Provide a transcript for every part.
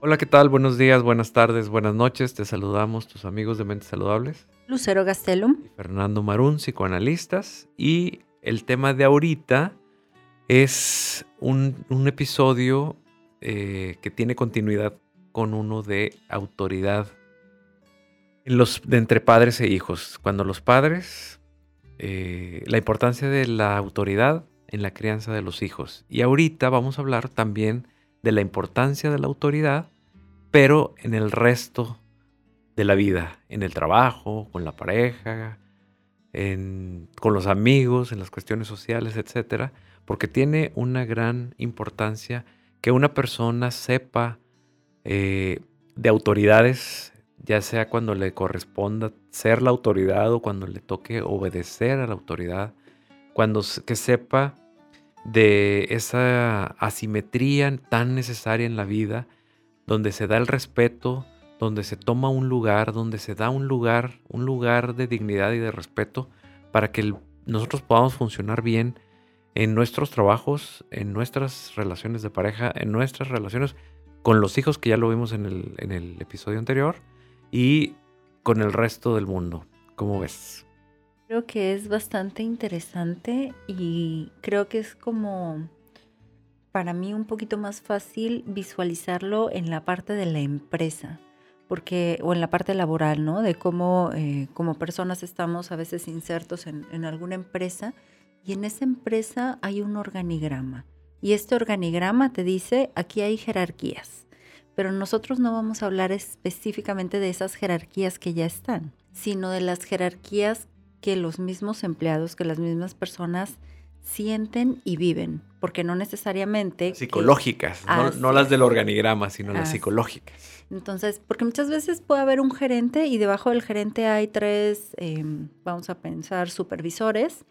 Hola, ¿qué tal? Buenos días, buenas tardes, buenas noches. Te saludamos tus amigos de Mentes Saludables. Lucero Gastelum. Y Fernando Marún, psicoanalistas. Y el tema de ahorita es un, episodio eh, que tiene continuidad con uno de autoridad en los, de entre padres e hijos. Cuando los padres, eh, la importancia de la autoridad en la crianza de los hijos. Y ahorita vamos a hablar también de la importancia de la autoridad, pero en el resto de la vida, en el trabajo, con la pareja, con los amigos, en las cuestiones sociales, etcétera, porque tiene una gran importancia que una persona sepa eh, de autoridades, ya sea cuando le corresponda ser la autoridad o cuando le toque obedecer a la autoridad, cuando que sepa de esa asimetría tan necesaria en la vida, donde se da el respeto, donde se toma un lugar, donde se da un lugar, un lugar de dignidad y de respeto para que nosotros podamos funcionar bien en nuestros trabajos, en nuestras relaciones de pareja, en nuestras relaciones con los hijos, que ya lo vimos en el, en el episodio anterior, y con el resto del mundo. ¿Cómo ves? Creo que es bastante interesante y creo que es como para mí un poquito más fácil visualizarlo en la parte de la empresa, porque o en la parte laboral, ¿no? De cómo eh, como personas estamos a veces insertos en, en alguna empresa y en esa empresa hay un organigrama y este organigrama te dice aquí hay jerarquías, pero nosotros no vamos a hablar específicamente de esas jerarquías que ya están, sino de las jerarquías que los mismos empleados, que las mismas personas sienten y viven, porque no necesariamente... Psicológicas, no, las del organigrama, sino las psicológicas. Entonces, porque muchas veces puede haber un gerente y debajo del gerente hay tres, em, vamos a pensar, supervisores,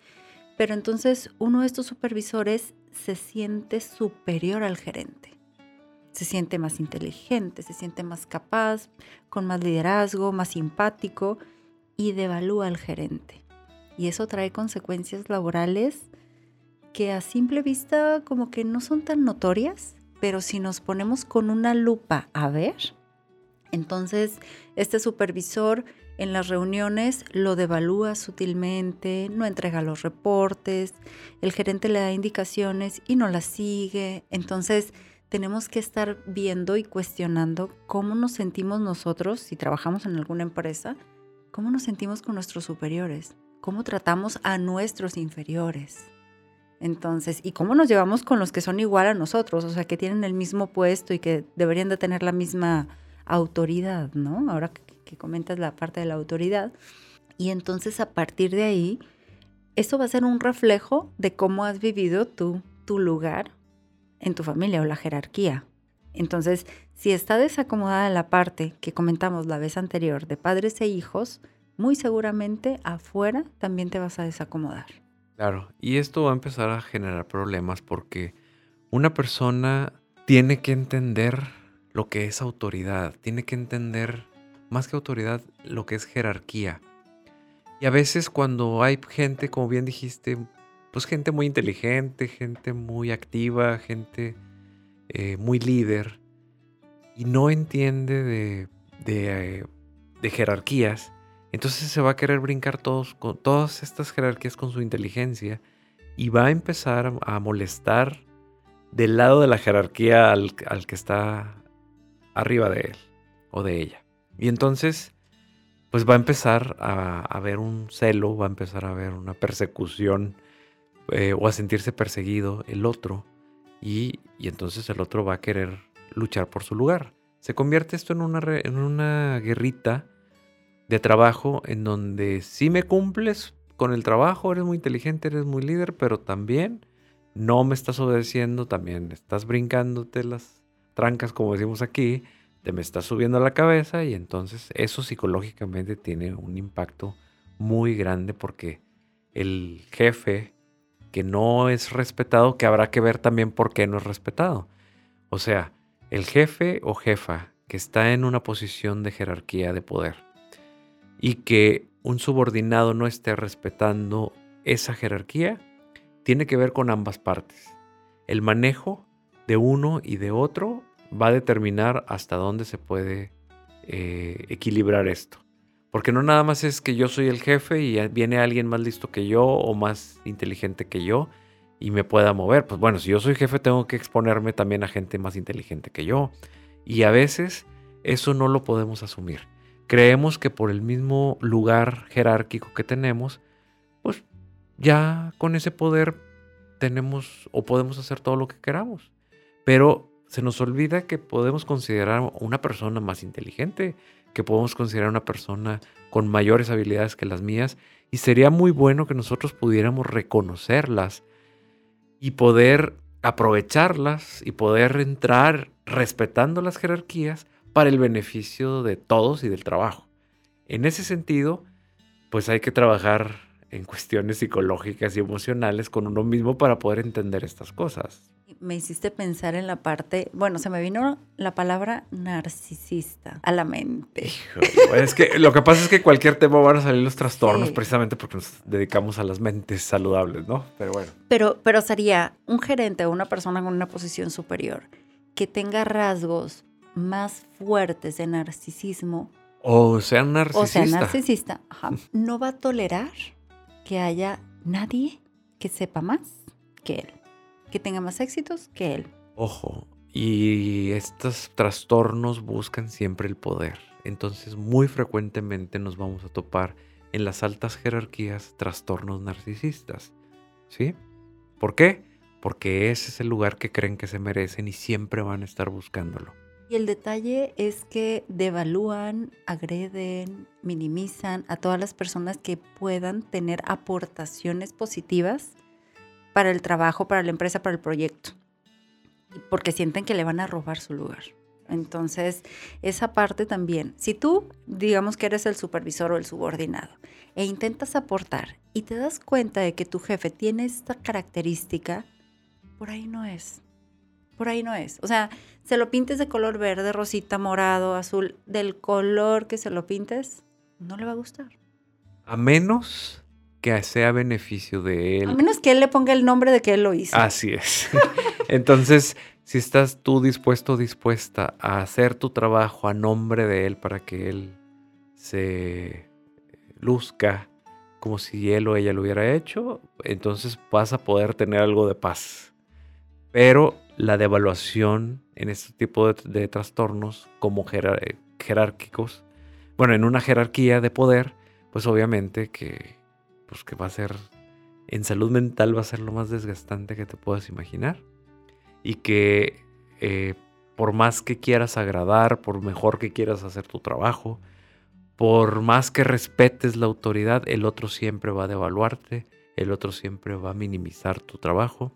pero entonces uno de estos supervisores se siente superior al gerente. Se siente más inteligente, se siente más capaz, con más liderazgo, más simpático y devalúa al gerente. Y eso trae consecuencias laborales que a simple vista como que no son tan notorias, pero si nos ponemos con una lupa a ver, entonces este supervisor en las reuniones lo devalúa sutilmente, no entrega los reportes, el gerente le da indicaciones y no las sigue. Entonces tenemos que estar viendo y cuestionando cómo nos sentimos nosotros si trabajamos en alguna empresa cómo nos sentimos con nuestros superiores, cómo tratamos a nuestros inferiores. Entonces, y cómo nos llevamos con los que son igual a nosotros, o sea, que tienen el mismo puesto y que deberían de tener la misma autoridad, ¿no? Ahora que, comentas la parte de la autoridad. Y entonces a partir de ahí, eso va a ser un reflejo de cómo has vivido tú, tu lugar en tu familia o la jerarquía. Entonces, si está desacomodada la parte que comentamos la vez anterior de padres e hijos, muy seguramente afuera también te vas a desacomodar. Claro, y esto va a empezar a generar problemas porque una persona tiene que entender lo que es autoridad, tiene que entender más que autoridad lo que es jerarquía. Y a veces cuando hay gente, como bien dijiste, pues gente muy inteligente, gente muy activa, gente eh, muy líder y no entiende de, de, de, jerarquías, entonces se va a querer brincar todos, con todas estas jerarquías con su inteligencia y va a empezar a molestar del lado de la jerarquía al, al que está arriba de él o de ella. Y entonces, pues va a empezar a haber un celo, va a empezar a haber una persecución eh, o a sentirse perseguido el otro y, entonces el otro va a querer luchar por su lugar. Se convierte esto en una, en una guerrita de trabajo en donde si me cumples con el trabajo, eres muy inteligente, eres muy líder, pero también no me estás obedeciendo, también estás brincándote las trancas, como decimos aquí, te me estás subiendo a la cabeza y entonces eso psicológicamente tiene un impacto muy grande porque el jefe que no es respetado, que habrá que ver también por qué no es respetado. O sea, el jefe o jefa que está en una posición de jerarquía de poder y que un subordinado no esté respetando esa jerarquía, tiene que ver con ambas partes. El manejo de uno y de otro va a determinar hasta dónde se puede eh, equilibrar esto. Porque no nada más es que yo soy el jefe y viene alguien más listo que yo o más inteligente que yo y me pueda mover. Pues bueno, si yo soy jefe tengo que exponerme también a gente más inteligente que yo. Y a veces eso no lo podemos asumir. Creemos que por el mismo lugar jerárquico que tenemos, pues ya con ese poder tenemos o podemos hacer todo lo que queramos. Pero se nos olvida que podemos considerar una persona más inteligente, que podemos considerar una persona con mayores habilidades que las mías y sería muy bueno que nosotros pudiéramos reconocerlas y poder aprovecharlas y poder entrar respetando las jerarquías para el beneficio de todos y del trabajo. En ese sentido, pues hay que trabajar en cuestiones psicológicas y emocionales con uno mismo para poder entender estas cosas. Me hiciste pensar en la parte, bueno, se me vino la palabra narcisista a la mente. es que lo que pasa es que cualquier tema van a salir los trastornos precisamente porque nos dedicamos a las mentes saludables, ¿no? Pero bueno. Pero, pero sería un gerente o una persona con una posición superior que tenga rasgos más fuertes de narcisismo. O sea, narcisista. O sea, narcisista. no va a tolerar que haya nadie que sepa más que él, que tenga más éxitos que él. Ojo, y estos trastornos buscan siempre el poder. Entonces muy frecuentemente nos vamos a topar en las altas jerarquías trastornos narcisistas. ¿Sí? ¿Por qué? Porque ese es el lugar que creen que se merecen y siempre van a estar buscándolo. Y el detalle es que devalúan, agreden, minimizan a todas las personas que puedan tener aportaciones positivas para el trabajo, para la empresa, para el proyecto. Porque sienten que le van a robar su lugar. Entonces, esa parte también. Si tú, digamos que eres el supervisor o el subordinado, e intentas aportar y te das cuenta de que tu jefe tiene esta característica, por ahí no es por ahí no es. O sea, se lo pintes de color verde, rosita, morado, azul, del color que se lo pintes, no le va a gustar. A menos que sea beneficio de él. A menos que él le ponga el nombre de que él lo hizo. Así es. Entonces, si estás tú dispuesto o dispuesta a hacer tu trabajo a nombre de él para que él se luzca como si él o ella lo hubiera hecho, entonces vas a poder tener algo de paz. Pero la devaluación en este tipo de, trastornos como jerárquicos, bueno, en una jerarquía de poder, pues obviamente que, pues que va a ser, en salud mental va a ser lo más desgastante que te puedas imaginar. Y que eh, por más que quieras agradar, por mejor que quieras hacer tu trabajo, por más que respetes la autoridad, el otro siempre va a devaluarte, el otro siempre va a minimizar tu trabajo.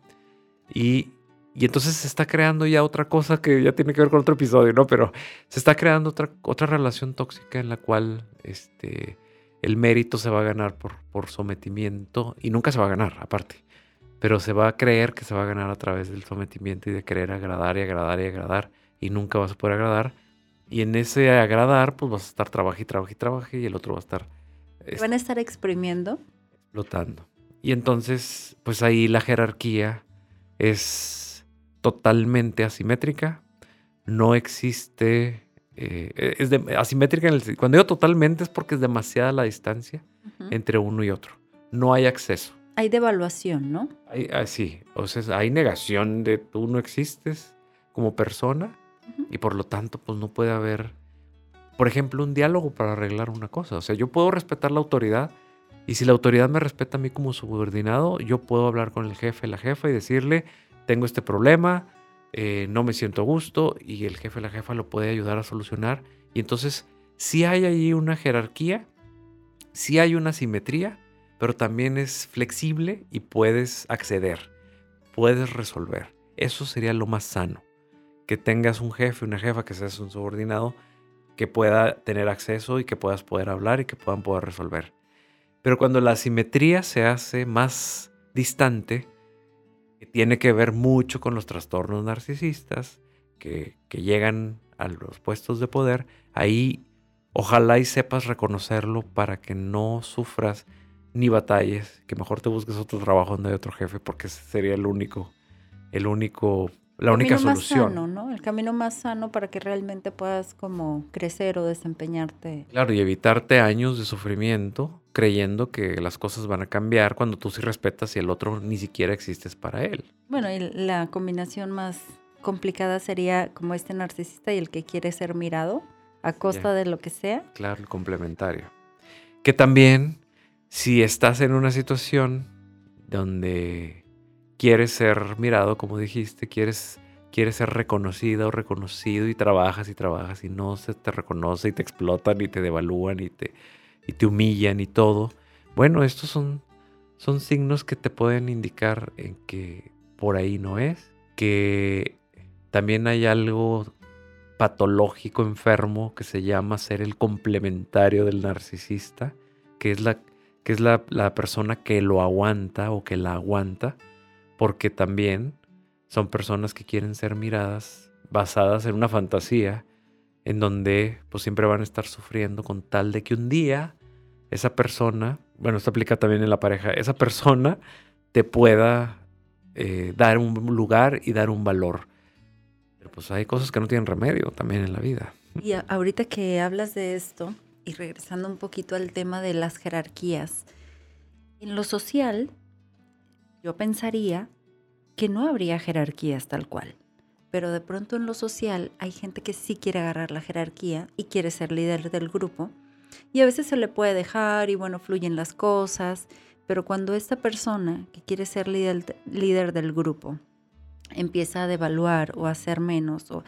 Y y entonces se está creando ya otra cosa que ya tiene que ver con otro episodio, ¿no? Pero se está creando otra, otra relación tóxica en la cual este, el mérito se va a ganar por, por sometimiento y nunca se va a ganar, aparte. Pero se va a creer que se va a ganar a través del sometimiento y de querer agradar y agradar y agradar y nunca vas a poder agradar. Y en ese agradar, pues vas a estar trabaje y trabaje y trabaje y el otro va a estar... Van a estar exprimiendo. Explotando. Y entonces, pues ahí la jerarquía es totalmente asimétrica. No existe. Eh, es asimétrica en el, cuando digo totalmente es porque es demasiada la distancia entre uno y otro. No hay acceso. Hay devaluación, ¿no? Hay, ah, sí, o sea, hay negación de tú no existes como persona y por lo tanto pues no puede haber, por ejemplo, un diálogo para arreglar una cosa. O sea, yo puedo respetar la autoridad y si la autoridad me respeta a mí como subordinado, yo puedo hablar con el jefe, la jefa y decirle, tengo este problema, eh, no me siento a gusto y el jefe la jefa lo puede ayudar a solucionar. Y entonces si hay ahí una jerarquía, si hay una simetría, pero también es flexible y puedes acceder, puedes resolver. Eso sería lo más sano. Que tengas un jefe, una jefa, que seas un subordinado, que pueda tener acceso y que puedas poder hablar y que puedan poder resolver. Pero cuando la simetría se hace más distante, tiene que ver mucho con los trastornos narcisistas que, llegan a los puestos de poder, ahí ojalá y sepas reconocerlo para que no sufras ni batalles, que mejor te busques otro trabajo donde hay otro jefe, porque ese sería el único, el único la única camino solución. Más sano, ¿no? El camino más sano para que realmente puedas como crecer o desempeñarte. Claro, y evitarte años de sufrimiento creyendo que las cosas van a cambiar cuando tú sí respetas y el otro ni siquiera existes para él. Bueno, y la combinación más complicada sería como este narcisista y el que quiere ser mirado a costa de lo que sea. Claro, el complementario. Que también, si estás en una situación donde quieres ser mirado, como dijiste, quieres, quieres ser reconocida o reconocido y trabajas y trabajas y no se te reconoce y te explotan y te devalúan y te, y te humillan y todo. Bueno, estos son, son signos que te pueden indicar en que por ahí no es, que también hay algo patológico enfermo que se llama ser el complementario del narcisista, que es la, que es la, la persona que lo aguanta o que la aguanta porque también son personas que quieren ser miradas basadas en una fantasía en donde pues siempre van a estar sufriendo con tal de que un día esa persona, bueno, esto aplica también en la pareja, esa persona te pueda eh, dar un lugar y dar un valor. Pero pues hay cosas que no tienen remedio también en la vida. Y ahorita que hablas de esto, y regresando un poquito al tema de las jerarquías, en lo social yo pensaría que no habría jerarquías tal cual. Pero de pronto en lo social hay gente que sí quiere agarrar la jerarquía y quiere ser líder del grupo. Y a veces se le puede dejar y bueno, fluyen las cosas. Pero cuando esta persona que quiere ser líder, del grupo empieza a devaluar o a hacer menos, o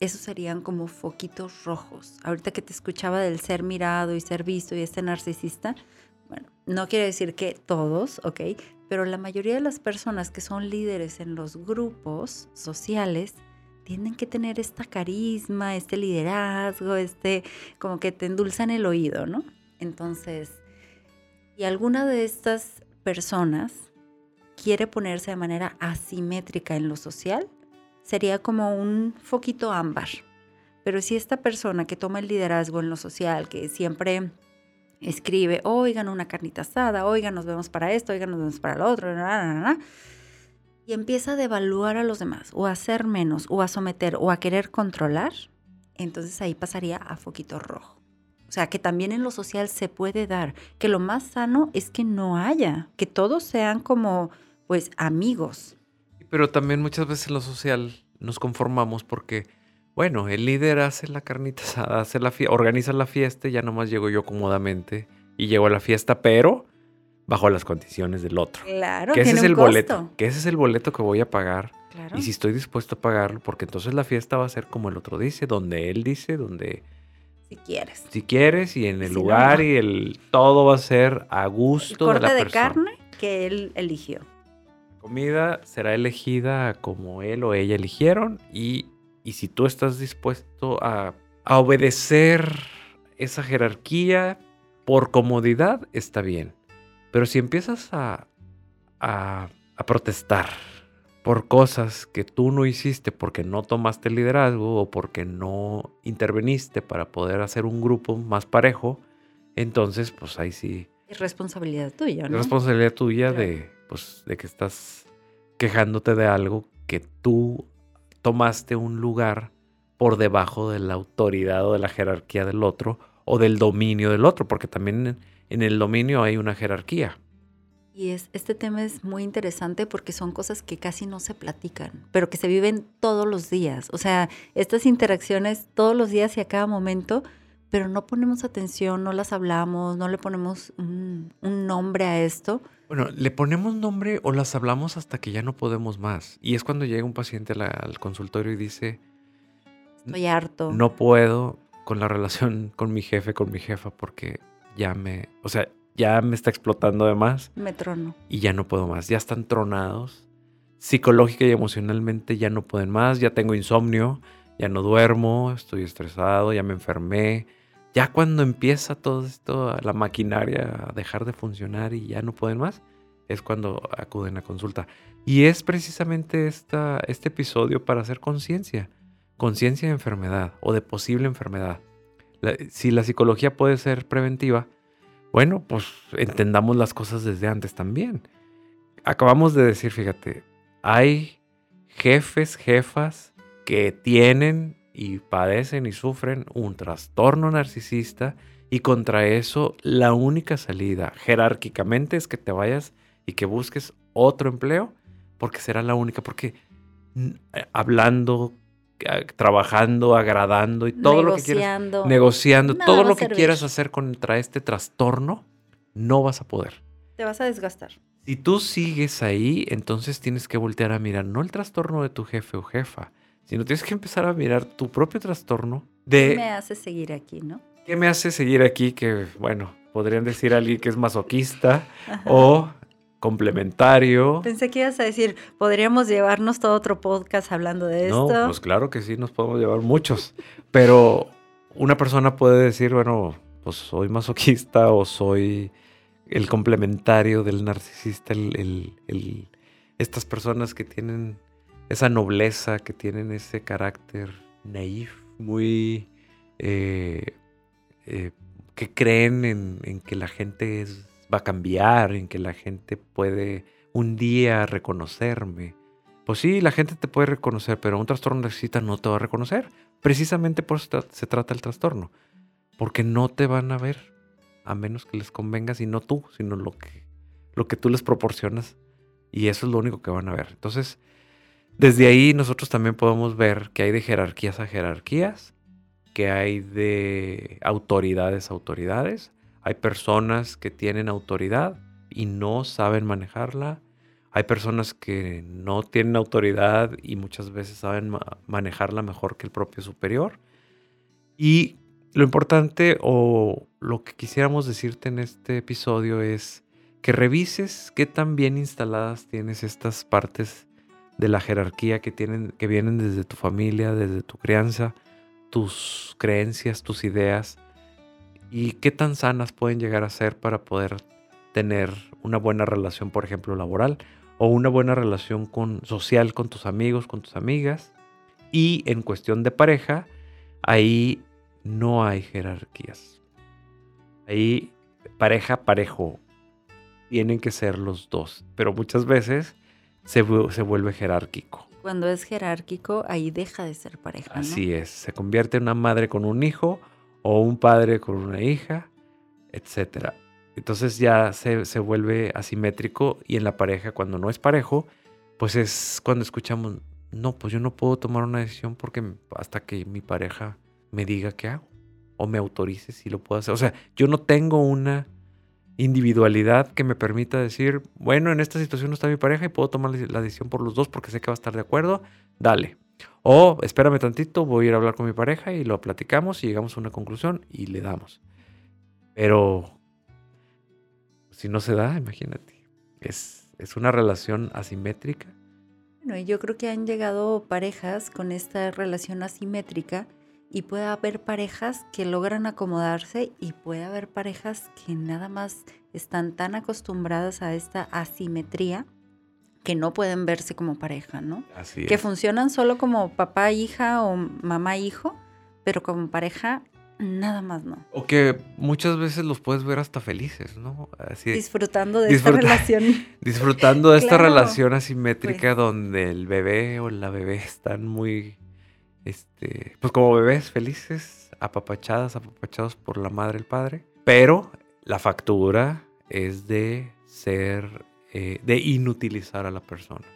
esos serían como foquitos rojos. Ahorita que te escuchaba del ser mirado y ser visto y este narcisista, bueno, no quiere decir que todos, ¿ok? Pero la mayoría de las personas que son líderes en los grupos sociales tienen que tener esta carisma, este liderazgo, este como que te endulzan el oído, ¿no? Entonces, y alguna de estas personas quiere ponerse de manera asimétrica en lo social, sería como un foquito ámbar. Pero si esta persona que toma el liderazgo en lo social, que siempre escribe, oigan, una carnita asada, oigan, nos vemos para esto, oigan, nos vemos para lo otro, y empieza a devaluar a los demás, o a hacer menos, o a someter, o a querer controlar, entonces ahí pasaría a foquito rojo. O sea, que también en lo social se puede dar, que lo más sano es que no haya, que todos sean como, pues, amigos. Pero también muchas veces en lo social nos conformamos porque bueno, el líder hace la carnita asada, hace la organiza la fiesta y ya nomás llego yo cómodamente y llego a la fiesta, pero bajo las condiciones del otro. Claro, que ese tiene es el un boleto, que ese es el boleto que voy a pagar. Claro. Y si estoy dispuesto a pagarlo, porque entonces la fiesta va a ser como el otro dice, donde él dice, donde si quieres. Si quieres y en el lugar y el todo va a ser a gusto el corte de la de carne que él eligió. La comida será elegida como él o ella eligieron y y si tú estás dispuesto a, obedecer esa jerarquía por comodidad, está bien. Pero si empiezas a, a, protestar por cosas que tú no hiciste porque no tomaste el liderazgo o porque no interveniste para poder hacer un grupo más parejo, entonces pues ahí sí. Es responsabilidad tuya, ¿no? Es responsabilidad tuya de, pues, de que estás quejándote de algo que tú tomaste un lugar por debajo de la autoridad o de la jerarquía del otro o del dominio del otro, porque también en el dominio hay una jerarquía. Y es, este tema es muy interesante porque son cosas que casi no se platican, pero que se viven todos los días. O sea, estas interacciones todos los días y a cada momento, pero no ponemos atención, no las hablamos, no le ponemos un, un nombre a esto bueno, le ponemos nombre o las hablamos hasta que ya no podemos más. Y es cuando llega un paciente al consultorio y dice, estoy harto. No puedo con la relación con mi jefe, con mi jefa, porque ya me, o sea, ya me está explotando de más. Me trono. Y ya no puedo más. Ya están tronados. Psicológica y emocionalmente ya no pueden más. Ya tengo insomnio, ya no duermo, estoy estresado, ya me enfermé ya cuando empieza todo esto, la maquinaria a dejar de funcionar y ya no pueden más, es cuando acuden a consulta. Y es precisamente esta, este episodio para hacer conciencia, conciencia de enfermedad o de posible enfermedad. si la psicología puede ser preventiva, bueno, pues entendamos las cosas desde antes también. Acabamos de decir, fíjate, hay jefes, jefas que tienen y padecen y sufren un trastorno narcisista y contra eso la única salida jerárquicamente es que te vayas y que busques otro empleo porque será la única, porque eh, hablando, trabajando, agradando y todo lo que quieras, negociando, todo lo que quieras hacer contra este trastorno, no vas a poder. Te vas a desgastar. Si tú sigues ahí, entonces tienes que voltear a mirar no el trastorno de tu jefe o jefa, sino tienes que empezar a mirar tu propio trastorno de... ¿Qué me hace seguir aquí, no? ¿Qué me hace seguir aquí? Que, bueno, podrían decir alguien que es masoquista o complementario. Pensé que ibas a decir, podríamos llevarnos todo otro podcast hablando de esto. No, pues claro que sí, nos podemos llevar muchos. Pero una persona puede decir, bueno, pues soy masoquista o soy el complementario del narcisista, el, estas personas que tienen esa nobleza, que tienen ese carácter naif, muy... Eh, eh, que creen en, en que la gente va a cambiar, en que la gente puede un día reconocerme. Pues sí, la gente te puede reconocer, pero un trastorno narcisista no te va a reconocer. Precisamente por eso se trata el trastorno. Porque no te van a ver, a menos que les convengas, y no tú, sino lo que, lo que tú les proporcionas. Y eso es lo único que van a ver. Entonces, desde ahí nosotros también podemos ver que hay de jerarquías a jerarquías, que hay de autoridades a autoridades, hay personas que tienen autoridad y no saben manejarla. Hay personas que no tienen autoridad y muchas veces saben manejarla mejor que el propio superior. Y lo importante o lo que quisiéramos decirte en este episodio es que revises qué tan bien instaladas tienes estas partes de la jerarquía que, tienen, que vienen desde tu familia, desde tu crianza, tus creencias, tus ideas y qué tan sanas pueden llegar a ser para poder tener una buena relación, por ejemplo, laboral o una buena relación con, social con tus amigos, con tus amigas. Y en cuestión de pareja, ahí no hay jerarquías. Ahí pareja, parejo. Tienen que ser los dos. Pero muchas veces se, se vuelve jerárquico. Cuando es jerárquico, ahí deja de ser pareja. Así es. Se convierte en una madre con un hijo o un padre con una hija, etc. Entonces ya se, se, vuelve asimétrico y en la pareja, cuando no es parejo, pues es cuando escuchamos, no, pues yo no puedo tomar una decisión porque hasta que mi pareja me diga qué hago o me autorice si lo puedo hacer. O sea, yo no tengo una individualidad que me permita decir, bueno, en esta situación no está mi pareja y puedo tomar la decisión por los dos porque sé que va a estar de acuerdo, dale. O espérame tantito, voy a ir a hablar con mi pareja y lo platicamos y llegamos a una conclusión y le damos. Pero si no se da, imagínate. Es, es una relación asimétrica. Bueno, yo creo que han llegado parejas con esta relación asimétrica y puede haber parejas que logran acomodarse y puede haber parejas que nada más están tan acostumbradas a esta asimetría que no pueden verse como pareja, ¿no? Así que funcionan solo como papá, hija o mamá, hijo, pero como pareja nada más no. O que muchas veces los puedes ver hasta felices, ¿no? Así, disfrutando de esta relación. Disfrutando de esta relación asimétrica pues. donde el bebé o la bebé están muy, este, pues como bebés felices, apapachadas, apapachados por la madre el padre. Pero la factura es de ser eh, de inutilizar a la persona.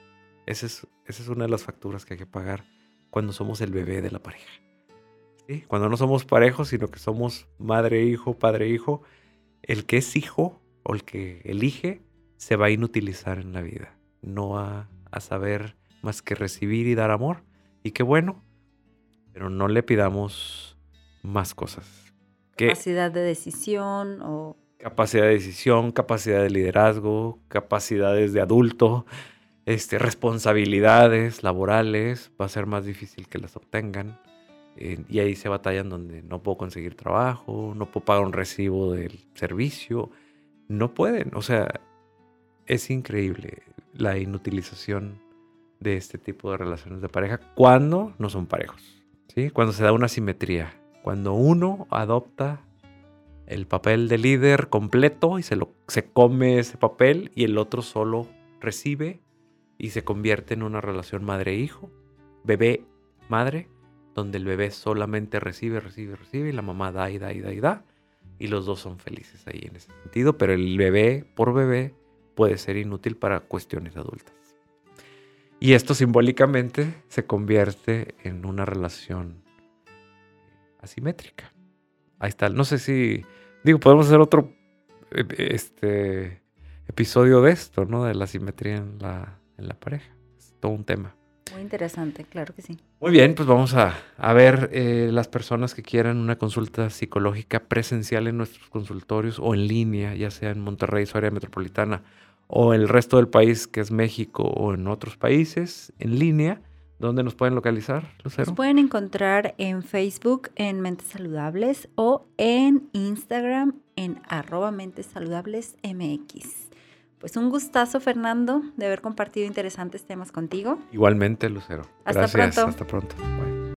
Esa es, una de las facturas que hay que pagar cuando somos el bebé de la pareja. Cuando no somos parejos, sino que somos madre-hijo, padre-hijo, el que es hijo o el que elige se va a inutilizar en la vida. No va a saber más que recibir y dar amor. Y qué bueno, pero no le pidamos más cosas. Capacidad de decisión o capacidad de decisión, capacidad de liderazgo, capacidades de adulto, este, responsabilidades laborales, va a ser más difícil que las obtengan. Eh, y ahí se batallan donde no puedo conseguir trabajo, no puedo pagar un recibo del servicio, no pueden. O sea, es increíble la inutilización de este tipo de relaciones de pareja cuando no son parejos. ¿Sí? Cuando se da una simetría, cuando uno adopta el papel de líder completo y se, lo, se come ese papel y el otro solo recibe y se convierte en una relación madre-hijo, bebé-madre, donde el bebé solamente recibe, recibe, recibe y la mamá da y da y da y da. Y los dos son felices ahí en ese sentido, pero el bebé por bebé puede ser inútil para cuestiones adultas. Y esto simbólicamente se convierte en una relación asimétrica. Ahí está. No sé si, digo, podemos hacer otro eh, este, episodio de esto, ¿no? De la asimetría en la, en la pareja. Es todo un tema. Muy interesante, claro que sí. Muy bien, pues vamos a, a ver eh, las personas que quieran una consulta psicológica presencial en nuestros consultorios o en línea, ya sea en Monterrey, su área metropolitana, o el resto del país, que es México, o en otros países, en línea. ¿Dónde nos pueden localizar, Lucero? Nos pueden encontrar en Facebook en Mentes Saludables o en Instagram en arroba Mentes Saludables MX. Pues un gustazo, Fernando, de haber compartido interesantes temas contigo. Igualmente, Lucero. Hasta Gracias. pronto. Hasta pronto.